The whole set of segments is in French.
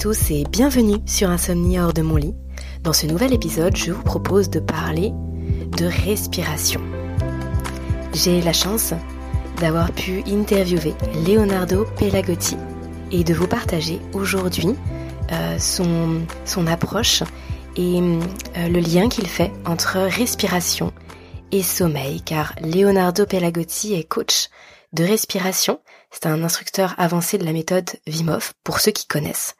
Tous et bienvenue sur Insomnie hors de mon lit. Dans ce nouvel épisode, je vous propose de parler de respiration. J'ai la chance d'avoir pu interviewer Leonardo Pelagotti et de vous partager aujourd'hui euh, son, approche et euh, le lien qu'il fait entre respiration et sommeil, car Leonardo Pelagotti est coach de respiration. C'est un instructeur avancé de la méthode Wim Hof, pour ceux qui connaissent.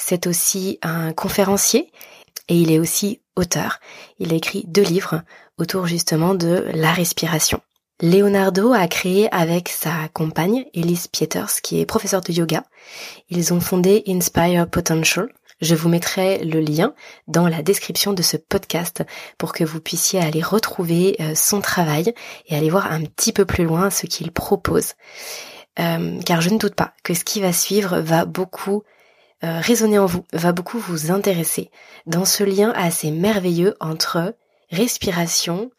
C'est aussi un conférencier et il est aussi auteur. Il a écrit deux livres autour justement de la respiration. Leonardo a créé avec sa compagne Elise Pieters, qui est professeure de yoga. Ils ont fondé Inspire Potential, je vous mettrai le lien dans la description de ce podcast pour que vous puissiez aller retrouver euh, son travail et aller voir un petit peu plus loin ce qu'il propose. Euh, car je ne doute pas que ce qui va suivre va beaucoup euh, en vous, va beaucoup vous intéresser dans ce lien assez merveilleux entre respiration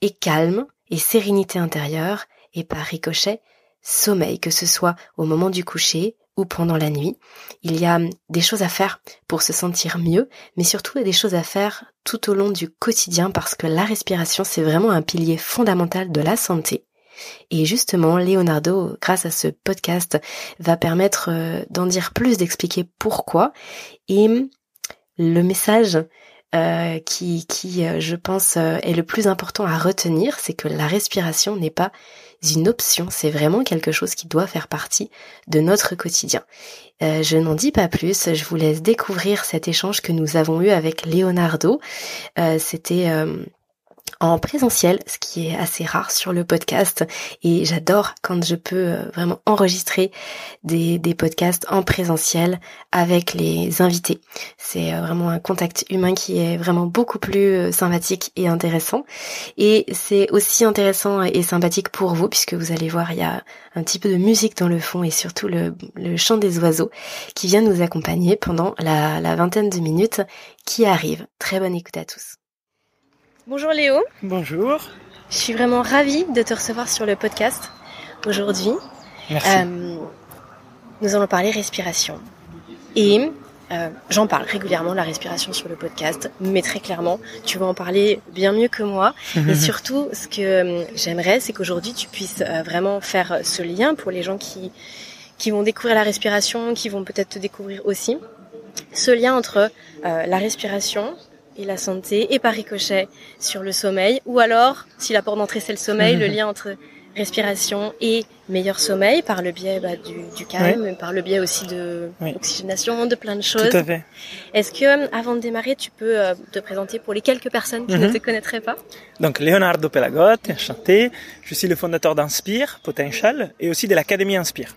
et calme et sérénité intérieure et par ricochet sommeil, que ce soit au moment du coucher ou pendant la nuit. Il y a des choses à faire pour se sentir mieux, mais surtout des choses à faire tout au long du quotidien parce que la respiration, c'est vraiment un pilier fondamental de la santé. Et justement, Leonardo, grâce à ce podcast, va permettre euh, d'en dire plus, d'expliquer pourquoi. Et le message euh, qui, qui euh, je pense, est le plus important à retenir, c'est que la respiration n'est pas une option, c'est vraiment quelque chose qui doit faire partie de notre quotidien. Euh, je n'en dis pas plus, je vous laisse découvrir cet échange que nous avons eu avec Leonardo. Euh, c'était euh, en présentiel, ce qui est assez rare sur le podcast. Et j'adore quand je peux euh, vraiment enregistrer des, podcasts en présentiel avec les invités. C'est euh, vraiment un contact humain qui est vraiment beaucoup plus euh, sympathique et intéressant. Et c'est aussi intéressant et sympathique pour vous, puisque vous allez voir, il y a un petit peu de musique dans le fond et surtout le, chant des oiseaux qui vient nous accompagner pendant la, la vingtaine de minutes qui arrivent. Très bonne écoute à tous. Bonjour Léo. Bonjour. Je suis vraiment ravie de te recevoir sur le podcast aujourd'hui. Merci. Euh, nous allons parler respiration. Et euh, j'en parle régulièrement, la respiration sur le podcast, mais très clairement, tu vas en parler bien mieux que moi. Et surtout, ce que euh, j'aimerais, c'est qu'aujourd'hui, tu puisses vraiment faire ce lien pour les gens qui, qui vont découvrir la respiration, qui vont peut-être te découvrir aussi. Ce lien entre la respiration, et la santé et par ricochet sur le sommeil ou alors si la porte d'entrée c'est le sommeil le lien entre respiration et meilleur sommeil par le biais bah, du, du calme Oui. par le biais aussi de Oui. l'oxygénation de plein de choses Tout à fait. est-ce que avant de démarrer tu peux euh, te présenter pour les quelques personnes qui ne Mhm. te connaîtraient pas? Donc Leonardo Pelagotti, enchanté. Je suis le fondateur d'Inspire Potential et aussi de l'Académie Inspire.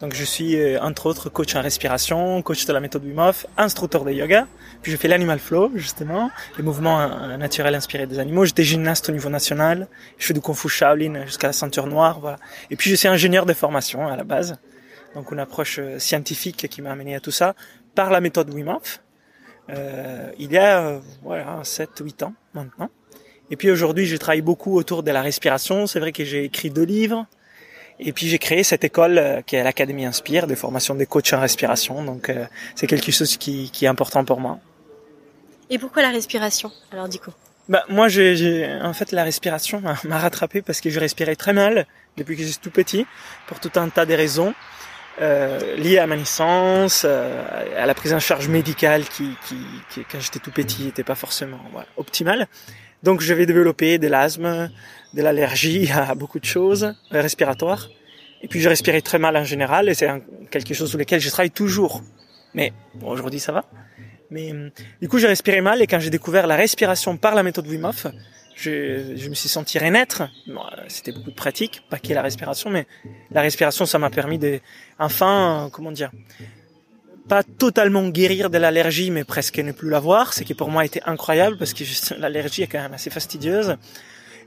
Donc je suis euh, entre autres coach en respiration, coach de la méthode Wim Hof, instructeur de yoga. Puis je fais l'animal flow justement, les mouvements euh, naturels inspirés des animaux. J'étais gymnaste au niveau national. Je fais du kung fu Shaolin jusqu'à la ceinture noire, voilà. Et puis je suis ingénieur de formation à la base. Donc une approche euh, scientifique qui m'a amené à tout ça par la méthode Wim Hof. Euh, il y a euh, voilà 7-8 ans maintenant. Et puis aujourd'hui, je travaille beaucoup autour de la respiration. C'est vrai que j'ai écrit deux livres. Et puis j'ai créé cette école euh, qui est l'Académie Inspire, de formation des coachs en respiration. Donc euh, c'est quelque chose qui, qui est important pour moi. et pourquoi la respiration alors du coup? Bah, moi, j'ai, en fait, la respiration m'a- m'a rattrapé parce que je respirais très mal depuis que j'étais tout petit, pour tout un tas de raisons euh, liées à ma naissance, euh, à la prise en charge médicale qui, qui, qui quand j'étais tout petit, n'était pas forcément voilà, optimale. Donc, je vais développer de l'asthme, de l'allergie à beaucoup de choses euh, respiratoires. Et puis, je respirais très mal en général, et c'est quelque chose sur lequel je travaille toujours. Mais bon, aujourd'hui, ça va. Mais hum, du coup, j'ai respiré mal et quand j'ai découvert la respiration par la méthode Wim Hof, je, je me suis senti renaître. Bon, euh, c'était beaucoup de pratique, pas que la respiration, mais la respiration, ça m'a permis de, enfin, euh, comment dire, pas totalement guérir de l'allergie, mais presque ne plus l'avoir, ce qui pour moi été incroyable parce que l'allergie est quand même assez fastidieuse.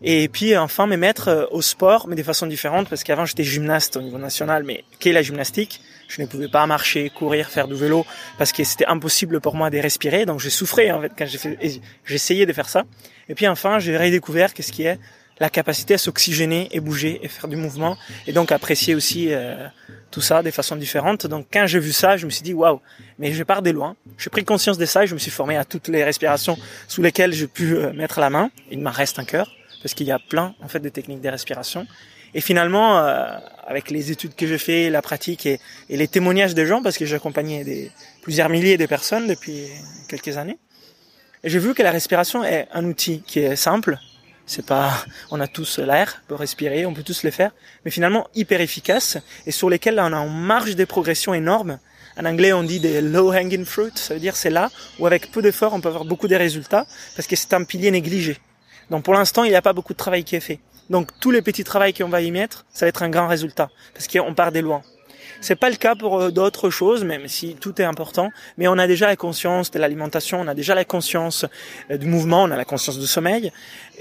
Et puis enfin me mettre euh, au sport, mais de façon différente, parce qu'avant j'étais gymnaste au niveau national, mais qu'est la gymnastique? Je ne pouvais pas marcher, courir, faire du vélo, parce que c'était impossible pour moi de respirer, donc j'ai souffrais en fait quand j'ai fait, j'essayais de faire ça. Et puis enfin j'ai redécouvert qu'est-ce qui est la capacité à s'oxygéner et bouger et faire du mouvement, et donc apprécier aussi euh, tout ça de façon différente. Donc quand j'ai vu ça, je me suis dit waouh, mais je pars de loin. J'ai pris conscience de ça et je me suis formé à toutes les respirations sous lesquelles j'ai pu euh, mettre la main. Il m'en reste un cœur parce qu'il y a plein en fait de techniques de respiration. Et finalement, euh, avec les études que j'ai fait, la pratique et, et, les témoignages des gens, parce que j'ai accompagné des, plusieurs milliers de personnes depuis quelques années, j'ai vu que la respiration est un outil qui est simple, c'est pas, on a tous l'air pour respirer, on peut tous le faire, mais finalement hyper efficace et sur lesquels on a une marge de progression énorme. En anglais, on dit des low hanging fruits, ça veut dire c'est là où avec peu d'efforts on peut avoir beaucoup de résultats parce que c'est un pilier négligé. Donc pour l'instant, il n'y a pas beaucoup de travail qui est fait. Donc tous les petits travaux qu'on va y mettre, ça va être un grand résultat parce qu'on part des loin. C'est pas le cas pour euh, d'autres choses, même si tout est important. Mais on a déjà la conscience de l'alimentation, on a déjà la conscience euh, du mouvement, on a la conscience du sommeil.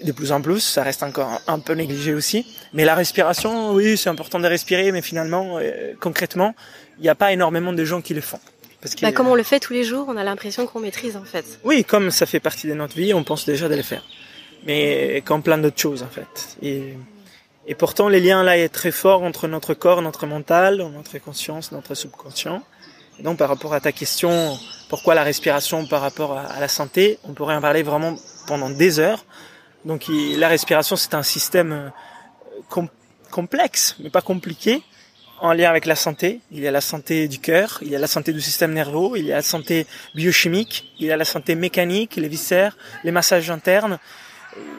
De plus en plus, ça reste encore un peu négligé aussi. Mais la respiration, oui, c'est important de respirer, mais finalement, euh, concrètement, il n'y a pas énormément de gens qui le font. Parce que, bah, comme on le fait tous les jours, on a l'impression qu'on maîtrise en fait. Oui, comme ça fait partie de notre vie, on pense déjà de le faire. Mais comme plein d'autres choses en fait. Et et pourtant, les liens là est très fort entre notre corps, notre mental, notre conscience, notre subconscient. Donc, par rapport à ta question, pourquoi la respiration par rapport à, la santé, on pourrait en parler vraiment pendant des heures. Donc, la respiration, c'est un système euh, complexe, mais pas compliqué, en lien avec la santé. Il y a la santé du cœur, il y a la santé du système nerveux, il y a la santé biochimique, il y a la santé mécanique, les viscères, les massages internes,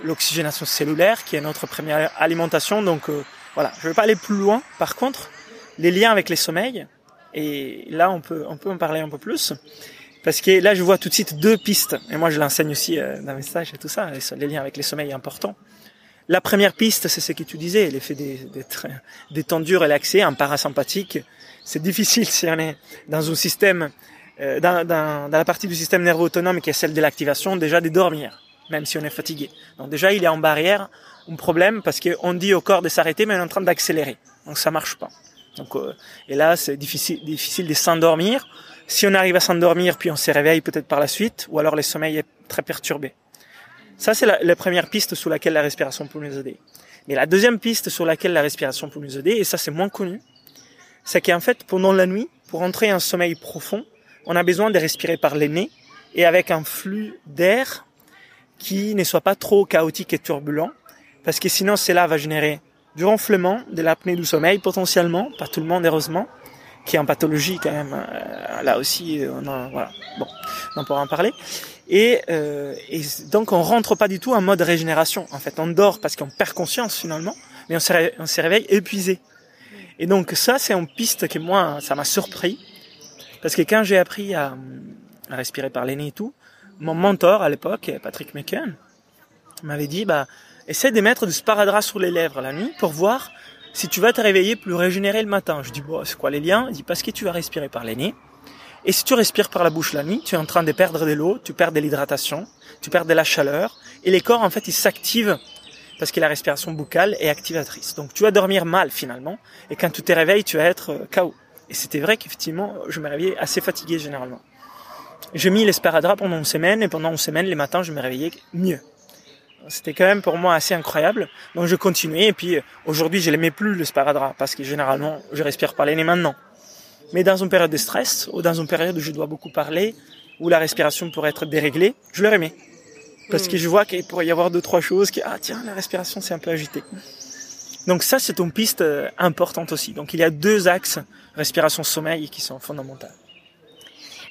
l'oxygénation cellulaire, qui est notre première alimentation. Donc euh, voilà, je ne vais pas aller plus loin. Par contre, les liens avec les sommeils, et là on peut, on peut en parler un peu plus. Parce que là, je vois tout de suite deux pistes. Et moi, je l'enseigne aussi euh, dans mes stages et tout ça. Les liens avec les sommeils importants. La première piste, c'est ce que tu disais, l'effet d'être détendu, relaxé, un parasympathique. C'est difficile si on est dans un système, euh, dans, dans, dans, la partie du système nerveux autonome qui est celle de l'activation, déjà de dormir même si on est fatigué. Donc déjà, il est en barrière, un problème, parce qu'on dit au corps de s'arrêter, mais on est en train d'accélérer. Donc ça marche pas. Donc, euh, et là, c'est difficile, difficile de s'endormir. Si on arrive à s'endormir, puis on se réveille peut-être par la suite, ou alors le sommeil est très perturbé. Ça, c'est la, première piste sur laquelle la respiration peut nous aider. Mais la deuxième piste sur laquelle la respiration peut nous aider, et ça c'est moins connu, c'est qu'en fait, pendant la nuit, pour entrer en sommeil profond, on a besoin de respirer par les nez et avec un flux d'air qui ne soit pas trop chaotique et turbulent, parce que sinon cela va générer du renflement, de l'apnée du sommeil potentiellement, pas tout le monde heureusement, qui est en pathologie quand même. Euh, là aussi, on en, voilà, bon, on pourra en parler. Et, euh, et, donc on rentre pas du tout en mode régénération. En fait, on dort parce qu'on perd conscience finalement, mais on se, réveille, on épuisé. Et donc ça, c'est une piste que moi, ça m'a surpris, parce que quand j'ai appris à, à respirer par les nez et tout, mon mentor à l'époque, Patrick McKen, m'avait dit, bah, essaie de mettre du sparadrap sur les lèvres la nuit pour voir si tu vas te réveiller plus régénéré le matin. Je dis, bon, c'est quoi les liens? Il dit, parce que tu vas respirer par les nez. Et si tu respires par la bouche la nuit, tu es en train de perdre de l'eau, tu perds de l'hydratation, tu perds de la chaleur, et les corps, en fait, ils s'activent parce que la respiration buccale est activatrice. Donc tu vas dormir mal finalement, et quand tu te réveilles, tu vas être KO. Et c'était vrai qu'effectivement, je me réveillais assez fatigué généralement. J'ai mis l'esparadrap pendant une semaine et pendant une semaine, les matins, je me réveillais mieux. C'était quand même pour moi assez incroyable. Donc je continuais et puis aujourd'hui, je l'aimais plus le sparadrap parce que généralement, je respire par les nez maintenant. Mais dans une période de stress ou dans une période où je dois beaucoup parler, où la respiration pourrait être déréglée, je le remets. Parce que je vois qu'il pourrait y avoir deux, trois choses qui, ah tiens, la respiration c'est un peu agité. Donc ça, c'est une piste euh, importante aussi. Donc il y a deux axes respiration-sommeil qui sont fondamentaux.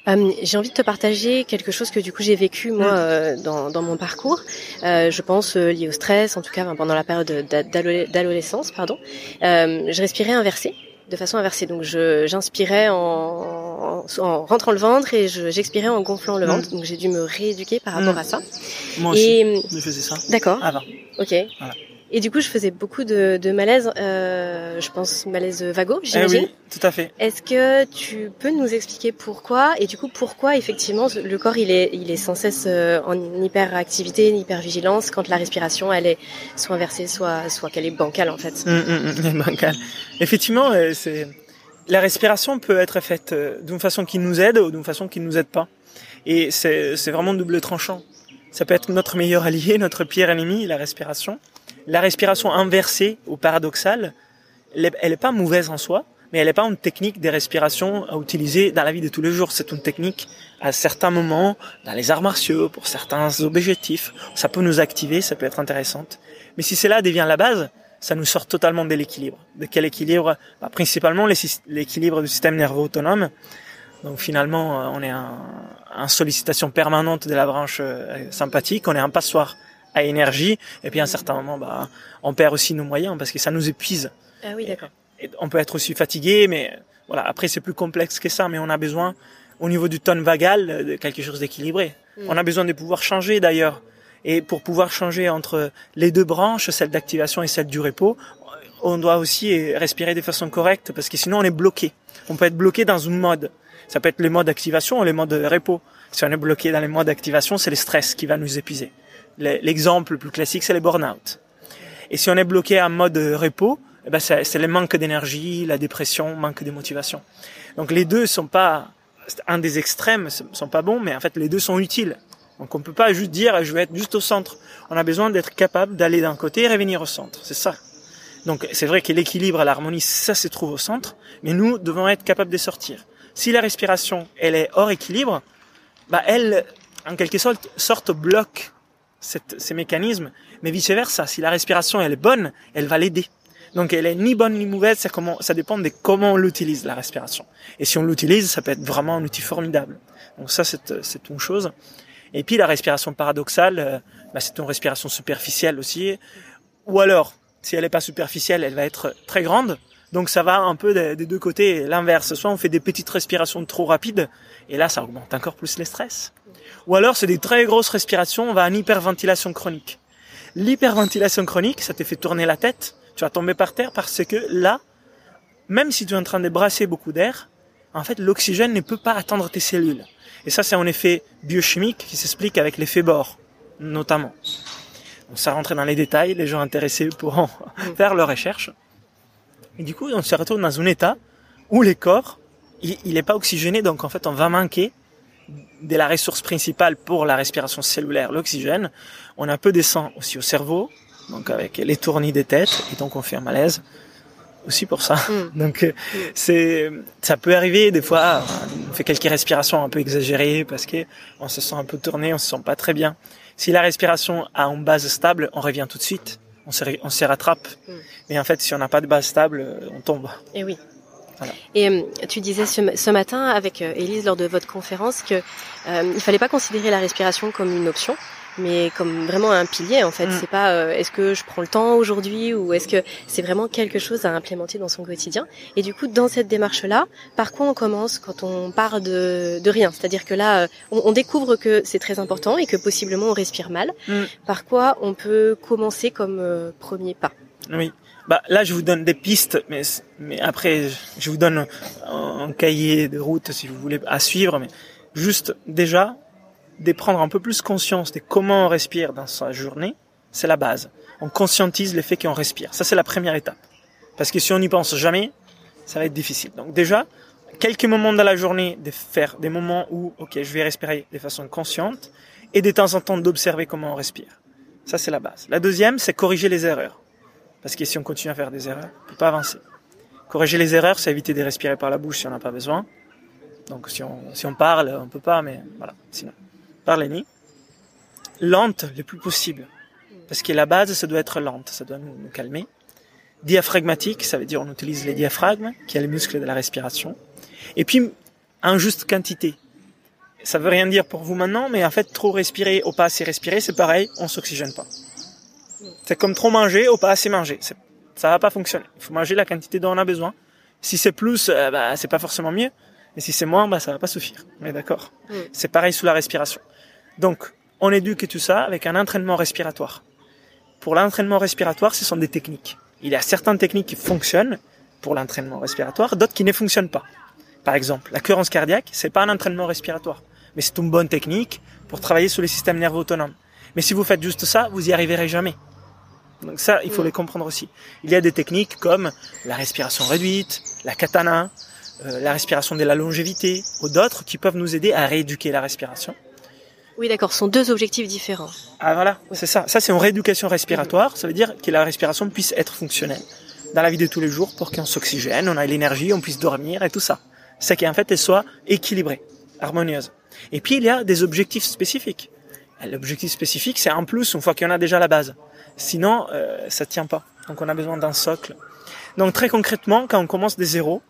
Euh, j'ai envie de te partager quelque chose que du coup j'ai vécu moi mm. euh, dans, dans, mon parcours. Euh, je pense euh, lié au stress, en tout cas pendant la période d'adolescence, pardon. Euh, je respirais inversé, de façon inversée. Donc je j'inspirais en, en, rentrant le ventre et j'expirais en gonflant le ventre. Mm. Donc j'ai dû me rééduquer par rapport mm. à ça. Moi aussi, et, je faisais ça. D'accord. Avant. Ok. Voilà. Et du coup, je faisais beaucoup de, de malaise, euh, je pense malaise vago, eh j'imagine. oui, tout à fait. Est-ce que tu peux nous expliquer pourquoi et du coup pourquoi effectivement le corps il est il est sans cesse euh, en hyperactivité, en hypervigilance quand la respiration elle est soit inversée, soit soit qu'elle est bancale en fait. Hum, hum, bancale. Effectivement, euh, c'est la respiration peut être faite euh, d'une façon qui nous aide ou d'une façon qui ne nous aide pas. Et c'est c'est vraiment double tranchant. Ça peut être notre meilleur allié, notre pire ennemi, la respiration la respiration inversée ou paradoxale, elle n'est pas mauvaise en soi, mais elle n'est pas une technique de respiration à utiliser dans la vie de tous les jours. C'est une technique à certains moments, dans les arts martiaux, pour certains objectifs. Ça peut nous activer, ça peut être intéressante. Mais si cela devient la base, ça nous sort totalement de l'équilibre. De quel équilibre? Bah, Principalement l'équilibre du système nerveux autonome. Donc finalement, euh, on est en, sollicitation permanente de la branche euh, sympathique, on est en passoire à énergie, et puis à un certain moment, bah, on perd aussi nos moyens parce que ça nous épuise. Ah oui, d'accord. On peut être aussi fatigué, mais voilà. Après, c'est plus complexe que ça, mais on a besoin, au niveau du tonne vagal, de quelque chose d'équilibré. Hmm. On a besoin de pouvoir changer d'ailleurs. Et pour pouvoir changer entre les deux branches, celle d'activation et celle du repos, on doit aussi respirer de façon correcte parce que sinon on est bloqué. On peut être bloqué dans une mode. Ça peut être les modes d'activation ou les modes de repos. Si on est bloqué dans les modes d'activation, c'est le stress qui va nous épuiser. L'exemple le plus classique, c'est les burn-out. Et si on est bloqué en mode repos, eh ben c'est le manque d'énergie, la dépression, manque de motivation. Donc les deux sont pas un des extrêmes, sont pas bons, mais en fait les deux sont utiles. Donc on peut pas juste dire je vais être juste au centre. On a besoin d'être capable d'aller d'un côté et revenir au centre. C'est ça. Donc c'est vrai que l'équilibre, l'harmonie, ça se trouve au centre, mais nous devons être capables de sortir. Si la respiration, elle est hors équilibre, bah elle, en quelque sorte, sorte bloque ces mécanismes, mais vice versa. Si la respiration elle est bonne, elle va l'aider. Donc elle est ni bonne ni mauvaise, c'est comment, ça dépend de comment on l'utilise la respiration. Et si on l'utilise, ça peut être vraiment un outil formidable. Donc ça c'est c'est une chose. Et puis la respiration paradoxale, euh, bah, c'est une respiration superficielle aussi. Ou alors, si elle n'est pas superficielle, elle va être très grande. Donc ça va un peu des, deux côtés, l'inverse. Soit on fait des petites respirations trop rapides, et là ça augmente encore plus les stress. Ou alors c'est des très grosses respirations, on va en hyperventilation chronique. L'hyperventilation chronique, ça te fait tourner la tête, tu vas tomber par terre parce que là, même si tu es en train de brasser beaucoup d'air, en fait l'oxygène ne peut pas atteindre tes cellules. Et ça, c'est un effet biochimique qui s'explique avec l'effet Bohr, notamment. Donc, ça rentre dans les détails, les gens intéressés pourront faire leurs recherches. Et du coup, on se retrouve dans un état où les corps, il n'est pas oxygéné, donc en fait, on va manquer de la ressource principale pour la respiration cellulaire, l'oxygène. On a peu de sang aussi au cerveau, donc avec les tournis des têtes, et donc on fait un malaise aussi pour ça. Mm. Donc euh, c'est ça peut arriver des fois on fait quelques respirations un peu exagérées parce que on se sent un peu tourné, on se sent pas très bien. Si la respiration a une base stable, on revient tout de suite. On se on se rattrape. Mm. Mais en fait, si on n'a pas de base stable, on tombe. Et oui. Voilà. Et euh, tu disais ce, ce, matin avec Elise euh, lors de votre conférence que euh, il fallait pas considérer la respiration comme une option, mais comme vraiment un pilier en fait. Mm. C'est pas euh, est-ce que je prends le temps aujourd'hui ou est-ce que c'est vraiment quelque chose à implémenter dans son quotidien. Et du coup, dans cette démarche-là, par quoi on commence quand on part de, de rien? C'est-à-dire que là, euh, on, on découvre que c'est très important et que possiblement on respire mal. Mm. Par quoi on peut commencer comme euh, premier pas? Oui. Bah, là, je vous donne des pistes, mais, mais après, je vous donne un, cahier de route si vous voulez à suivre. Mais juste déjà, de prendre un peu plus conscience de comment on respire dans sa journée, c'est la base. On conscientise le fait qu'on respire. Ça, c'est la première étape. Parce que si on n'y pense jamais, ça va être difficile. Donc déjà, quelques moments dans la journée, de faire des moments où, ok, je vais respirer de façon consciente, et de temps en temps d'observer comment on respire. Ça, c'est la base. La deuxième, c'est corriger les erreurs. Parce que si on continue à faire des erreurs, on peut pas avancer. Corriger les erreurs, c'est éviter de respirer par la bouche si on n'a pas besoin. Donc si on, si on parle, on peut pas, mais voilà, sinon par les nids, lente le plus possible. Parce que la base, ça doit être lente, ça doit nous, calmer. Diaphragmatique, ça veut dire on utilise les diaphragmes, qui est le muscle de la respiration. Et puis, en juste quantité. Ça veut rien dire pour vous maintenant, mais en fait, trop respirer ou pas assez respirer, c'est pareil, on s'oxygène pas. C'est comme trop manger ou pas assez manger. Ça va pas fonctionner. Il faut manger la quantité dont on a besoin. Si c'est plus, euh, bah, c'est pas forcément mieux. Mais si c'est moins, bah, ça va pas suffire. On est d'accord. Mm. C'est pareil sous la respiration. Donc, on éduque tout ça avec un entraînement respiratoire. Pour l'entraînement respiratoire, ce sont des techniques. Il y a certaines techniques qui fonctionnent pour l'entraînement respiratoire, d'autres qui ne fonctionnent pas. Par exemple, la cohérence cardiaque, c'est pas un entraînement respiratoire, mais c'est une bonne technique pour travailler sur le système nerveux autonome. Mais si vous faites juste ça, vous y arriverez jamais. Donc ça, il faut mm. les comprendre aussi. Il y a des techniques comme la respiration réduite, la katana, euh, la respiration de la longévité, ou d'autres qui peuvent nous aider à rééduquer la respiration. Oui, d'accord, ce sont deux objectifs différents. Ah voilà, c'est ça. Ça, c'est une rééducation respiratoire. Ça veut dire que la respiration puisse être fonctionnelle. dans la vie de tous les jours pour qu'on s'oxygène, on ait l'énergie, on puisse dormir et tout ça. C'est qu'en fait, elle soit équilibrée, harmonieuse. Et puis, il y a des objectifs spécifiques. L'objectif spécifique, c'est un plus une fois qu'on a déjà la base. Sinon, euh, ça tient pas. Donc, on a besoin d'un socle. Donc, très concrètement, quand on commence des zéros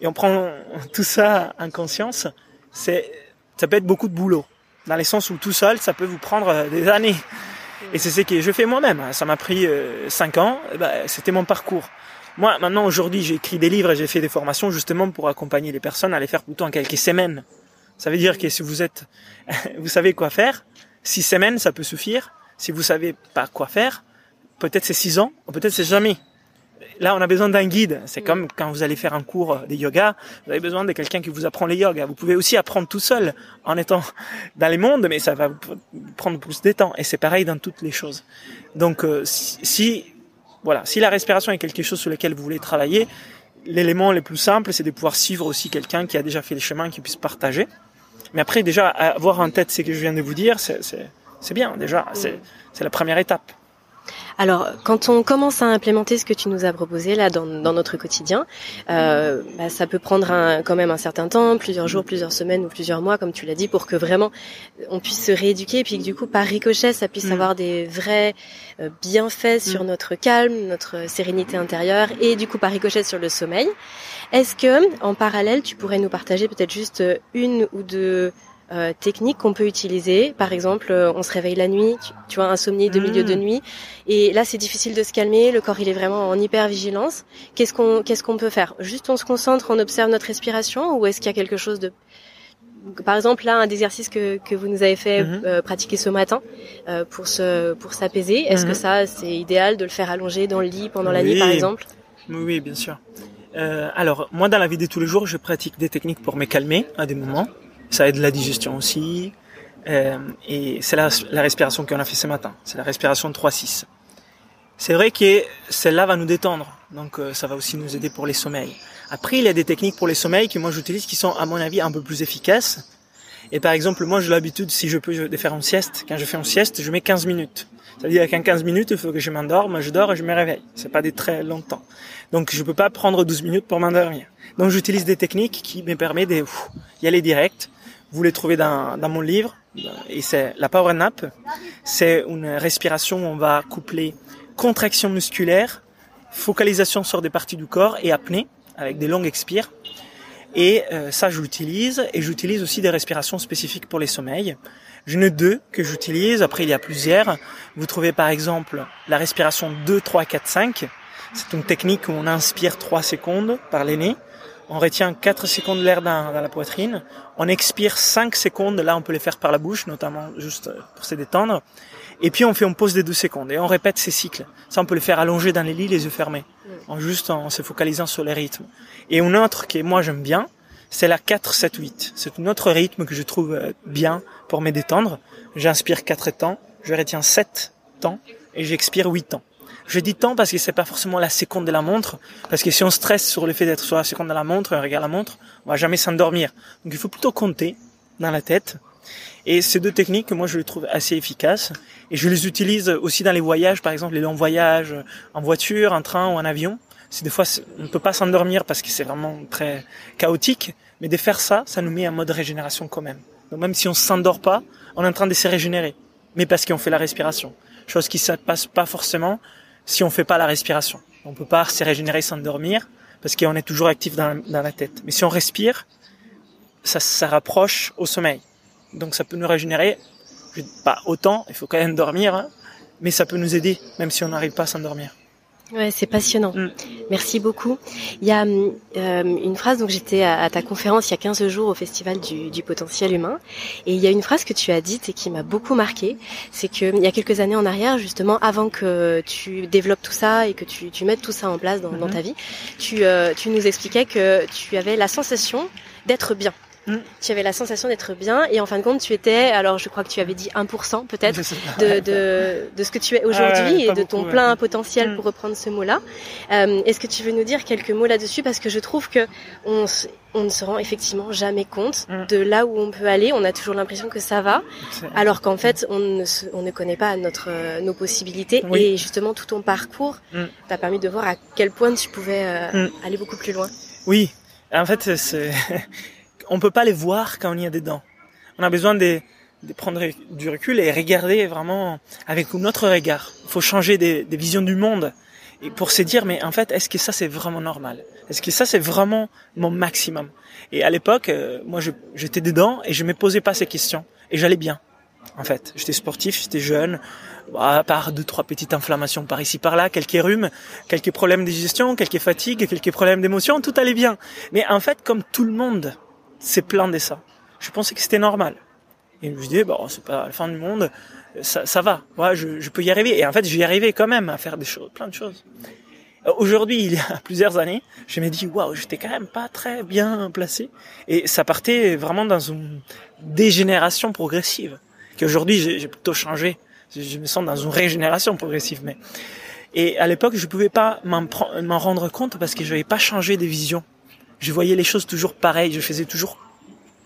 et on prend tout ça en conscience, c'est, ça peut être beaucoup de boulot. Dans les sens où tout seul, ça peut vous prendre euh, des années. Et c'est ce que je fais moi-même. Ça m'a pris euh, cinq ans. Ben, c'était mon parcours. Moi, maintenant, aujourd'hui, j'ai écrit des livres et j'ai fait des formations justement pour accompagner les personnes à les faire plutôt en quelques semaines. Ça veut dire que si vous êtes, vous savez quoi faire, six semaines, ça peut suffire. Si vous savez pas quoi faire, peut-être c'est six ans, ou peut-être c'est jamais. Là, on a besoin d'un guide. C'est mm. comme quand vous allez faire un cours de yoga, vous avez besoin de quelqu'un qui vous apprend les yoga. Vous pouvez aussi apprendre tout seul en étant dans les mondes, mais ça va prendre plus de temps. Et c'est pareil dans toutes les choses. Donc, euh, si, voilà, si la respiration est quelque chose sur lequel vous voulez travailler, l'élément le plus simple, c'est de pouvoir suivre aussi quelqu'un qui a déjà fait le chemin, qui puisse partager. Mais après, déjà, avoir en tête ce que je viens de vous dire, c'est bien. Déjà, c'est la première étape. Alors, quand on commence à implémenter ce que tu nous as proposé là dans, notre quotidien, euh, bah, ça peut prendre un, quand même un certain temps, plusieurs jours, plusieurs semaines ou plusieurs mois, comme tu l'as dit, pour que vraiment on puisse se rééduquer et puis que du coup, par ricochet, ça puisse mm. avoir des vrais euh, bienfaits sur mm. notre calme, notre sérénité intérieure et du coup par ricochet sur le sommeil. Est-ce que, en parallèle, tu pourrais nous partager peut-être juste une ou deux euh, techniques qu'on peut utiliser? Par exemple, euh, on se réveille la nuit, tu, vois, insomnie de milieu de hmm. nuit, et là c'est difficile de se calmer, le corps il est vraiment en hyper vigilance. Qu'est-ce qu'on qu'est-ce qu'on peut faire? Juste on se concentre, on observe notre respiration, ou est-ce qu'il y a quelque chose de par exemple, là, un exercice que, que vous nous avez fait mhm. euh, pratiquer ce matin euh, pour se pour s'apaiser? Est-ce que mhm. ça, c'est idéal de le faire allonger dans le lit pendant la nuit, par exemple? Oui, bien sûr. Euh, alors, moi, dans la vie de tous les jours, je pratique des techniques pour me calmer à des moments. Ça aide la digestion aussi. Euh, et c'est la, la, respiration qu'on a fait ce matin. C'est la respiration 3-6. C'est vrai que celle-là va nous détendre. Donc euh, ça va aussi nous aider pour les sommeils. Après, il y a des techniques pour les sommeils que moi j'utilise qui sont à mon avis un peu plus efficaces. Et par exemple, moi j'ai l'habitude, si je peux, de faire une sieste. Quand je fais une sieste, je mets 15 minutes. C'est-à-dire qu'en 15 minutes, il faut que je m'endorme, je dors et je me réveille. C'est pas des très longs temps. Donc je peux pas prendre 12 minutes pour m'endormir. Donc j'utilise des techniques qui me permettent d'y aller direct. Vous les trouvez dans, dans mon livre. Et c'est la Power Nap. C'est une respiration où on va coupler contraction musculaire, focalisation sur des parties du corps et apnée avec des longues expires. Et euh, ça, j'utilise. Et j'utilise aussi des respirations spécifiques pour les sommeils. J'en ai deux que j'utilise. Après, il y a plusieurs. Vous trouvez par exemple la respiration 2, 3, 4, 5. C'est une technique où on inspire 3 secondes par les nez. On retient 4 secondes l'air dans, dans, la poitrine. On expire 5 secondes. Là, on peut les faire par la bouche, notamment juste pour se détendre. Et puis, on fait une pause de 2 secondes. Et on répète ces cycles. Ça, on peut le faire allonger dans les lits, les yeux fermés. En juste en se focalisant sur les rythmes. Et une autre que moi j'aime bien, c'est la 4-7-8. C'est un autre rythme que je trouve euh, bien pour me détendre. J'inspire 4 temps, je retiens 7 temps et j'expire 8 temps. Je dis temps parce que c'est pas forcément la seconde de la montre, parce que si on stresse sur le fait d'être sur la seconde de la montre on regarde la montre, on va jamais s'endormir. Donc il faut plutôt compter dans la tête. Et ces deux techniques, moi, je les trouve assez efficaces. Et je les utilise aussi dans les voyages, par exemple les longs voyages en voiture, en train ou en avion. C'est des fois, on ne peut pas s'endormir parce que c'est vraiment très chaotique. Mais de faire ça, ça nous met en mode régénération quand même. Donc même si on s'endort pas, on est en train de se régénérer. Mais parce qu'on fait la respiration. Chose qui ne passe pas forcément si on fait pas la respiration. On peut pas se régénérer sans dormir parce qu'on est toujours actif dans, la tête. Mais si on respire, ça, ça rapproche au sommeil. Donc ça peut nous régénérer. Pas autant, il faut quand même dormir, hein, mais ça peut nous aider, même si on n'arrive pas à s'endormir. Ouais, c'est passionnant. Mm. Merci beaucoup. Il y a euh, une phrase, donc j'étais à, ta conférence il y a 15 jours au Festival du, du, potentiel humain, et il y a une phrase que tu as dite et qui m'a beaucoup marqué, c'est que il y a quelques années en arrière, justement, avant que tu développes tout ça et que tu, tu mettes tout ça en place dans, dans mm-hmm. ta vie, tu, euh, tu nous expliquais que tu avais la sensation d'être bien Tu avais la sensation d'être bien et en fin de compte, tu étais, alors je crois que tu avais dit 1% peut-être de, de, de, ce que tu es aujourd'hui et de ton plein potentiel mm. pour reprendre ce mot-là. Euh, Est-ce que tu veux nous dire quelques mots là-dessus? Parce que je trouve que on, on ne se rend effectivement jamais compte mm. de là où on peut aller. On a toujours l'impression que ça va, alors qu'en fait, on ne, on ne connaît pas notre, nos possibilités. Et justement, tout ton parcours mm. t'a permis de voir à quel point tu pouvais euh, aller beaucoup plus loin. Oui, en fait, c'est on peut pas les voir quand on y a dedans. On a besoin de, de prendre du recul et regarder vraiment avec notre regard. Il faut changer des, des visions du monde et pour se dire mais en fait est-ce que ça c'est vraiment normal? Est-ce que ça c'est vraiment mon maximum? Et à l'époque, euh, moi j'étais dedans et je me posais pas ces questions et j'allais bien. En fait, j'étais sportif, j'étais jeune, à part deux trois petites inflammations par ici par là, quelques rhumes, quelques problèmes de digestion, quelques fatigues, quelques problèmes d'émotion, tout allait bien. Mais en fait, comme tout le monde s'est plaint de ça, je pensais que c'était normal. Et je me disais bon, c'est pas la fin du monde, ça, ça va, ouais, je, je, peux y arriver. Et en fait, j'y arrivais quand même à faire des choses, plein de choses. Aujourd'hui, il y a plusieurs années, je me dis waouh, j'étais quand même pas très bien placé. Et ça partait vraiment dans une dégénération progressive. Qu'aujourd'hui, j'ai plutôt changé. Je me sens dans une régénération progressive, mais et à l'époque, je pouvais pas m'en rendre compte parce que je n'avais pas changé de vision. Je voyais les choses toujours pareilles, je faisais toujours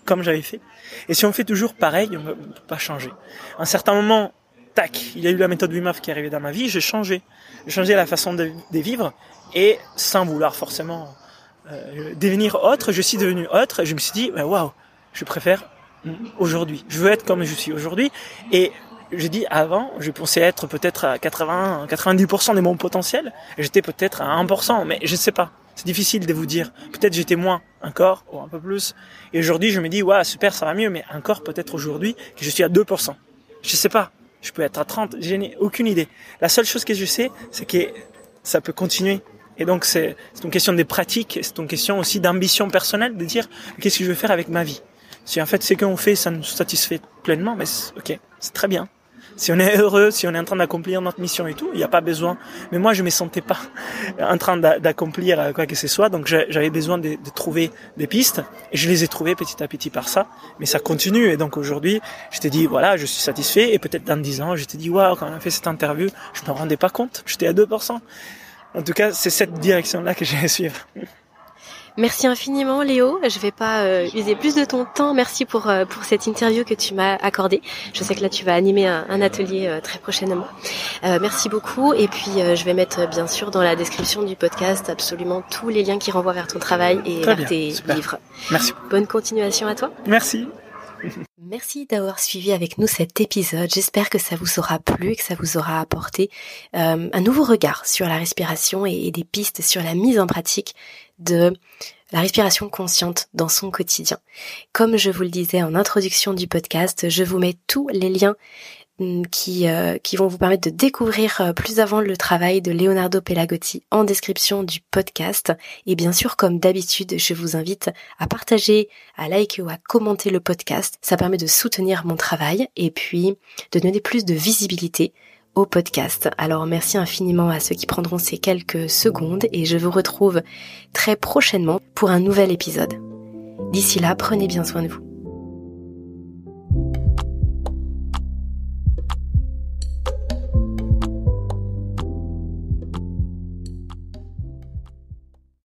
comme j'avais fait. Et si on fait toujours pareil, on ne peut pas changer. À un certain moment, tac, il y a eu la méthode Wim qui est arrivée dans ma vie, j'ai changé. J'ai changé la façon de, vivre et sans vouloir forcément euh, devenir autre, je suis devenu autre. Et je me suis dit, waouh, je préfère aujourd'hui. Je veux être comme je suis aujourd'hui. Et j'ai dit avant, je pensais être peut-être à 80, 90% de mon potentiel. J'étais peut-être à 1%, mais je ne sais pas. C'est difficile de vous dire. Peut-être j'étais moins encore ou un peu plus. Et aujourd'hui, je me dis, ouais, super, ça va mieux, mais encore peut-être aujourd'hui que je suis à 2%. Je sais pas. Je peux être à 30. Je n'ai aucune idée. La seule chose que je sais, c'est que ça peut continuer. Et donc, c'est une question de pratique, c'est une question aussi d'ambition personnelle, de dire, qu'est-ce que je veux faire avec ma vie? Si en fait, ce qu'on fait, ça nous satisfait pleinement, mais ok, c'est très bien si on est heureux, si on est en train d'accomplir notre mission et tout, il n'y a pas besoin. Mais moi, je me sentais pas en train d'accomplir quoi que ce soit, donc j'avais besoin de, trouver des pistes et je les ai trouvées petit à petit par ça. Mais ça continue et donc aujourd'hui, je t'ai dit voilà, je suis satisfait et peut-être dans dix ans, je t'ai dit waouh, quand on a fait cette interview, je me rendais pas compte, j'étais à 2%. En tout cas, c'est cette direction-là que j'ai à suivre. Merci infiniment Léo. Je vais pas euh, user plus de ton temps. Merci pour euh, pour cette interview que tu m'as accordée. Je sais que là tu vas animer un, atelier euh, très prochainement. merci beaucoup. Et puis je vais mettre bien sûr dans la description du podcast absolument tous les liens qui renvoient vers ton travail et vers tes livres. Merci. Bonne continuation à toi. Merci. Merci d'avoir suivi avec nous cet épisode. J'espère que ça vous aura plu et que ça vous aura apporté un nouveau regard sur la respiration et des pistes sur la mise en pratique de la respiration consciente dans son quotidien. Comme je vous le disais en introduction du podcast, je vous mets tous les liens mm, qui, euh, qui vont vous permettre de découvrir euh, plus avant le travail de Leonardo Pelagotti en description du podcast. Et bien sûr, comme d'habitude, je vous invite à partager, à liker ou à commenter le podcast. Ça permet de soutenir mon travail et puis de donner plus de visibilité au podcast. Alors merci infiniment à ceux qui prendront ces quelques secondes et je vous retrouve très prochainement pour un nouvel épisode. D'ici là, prenez bien soin de vous.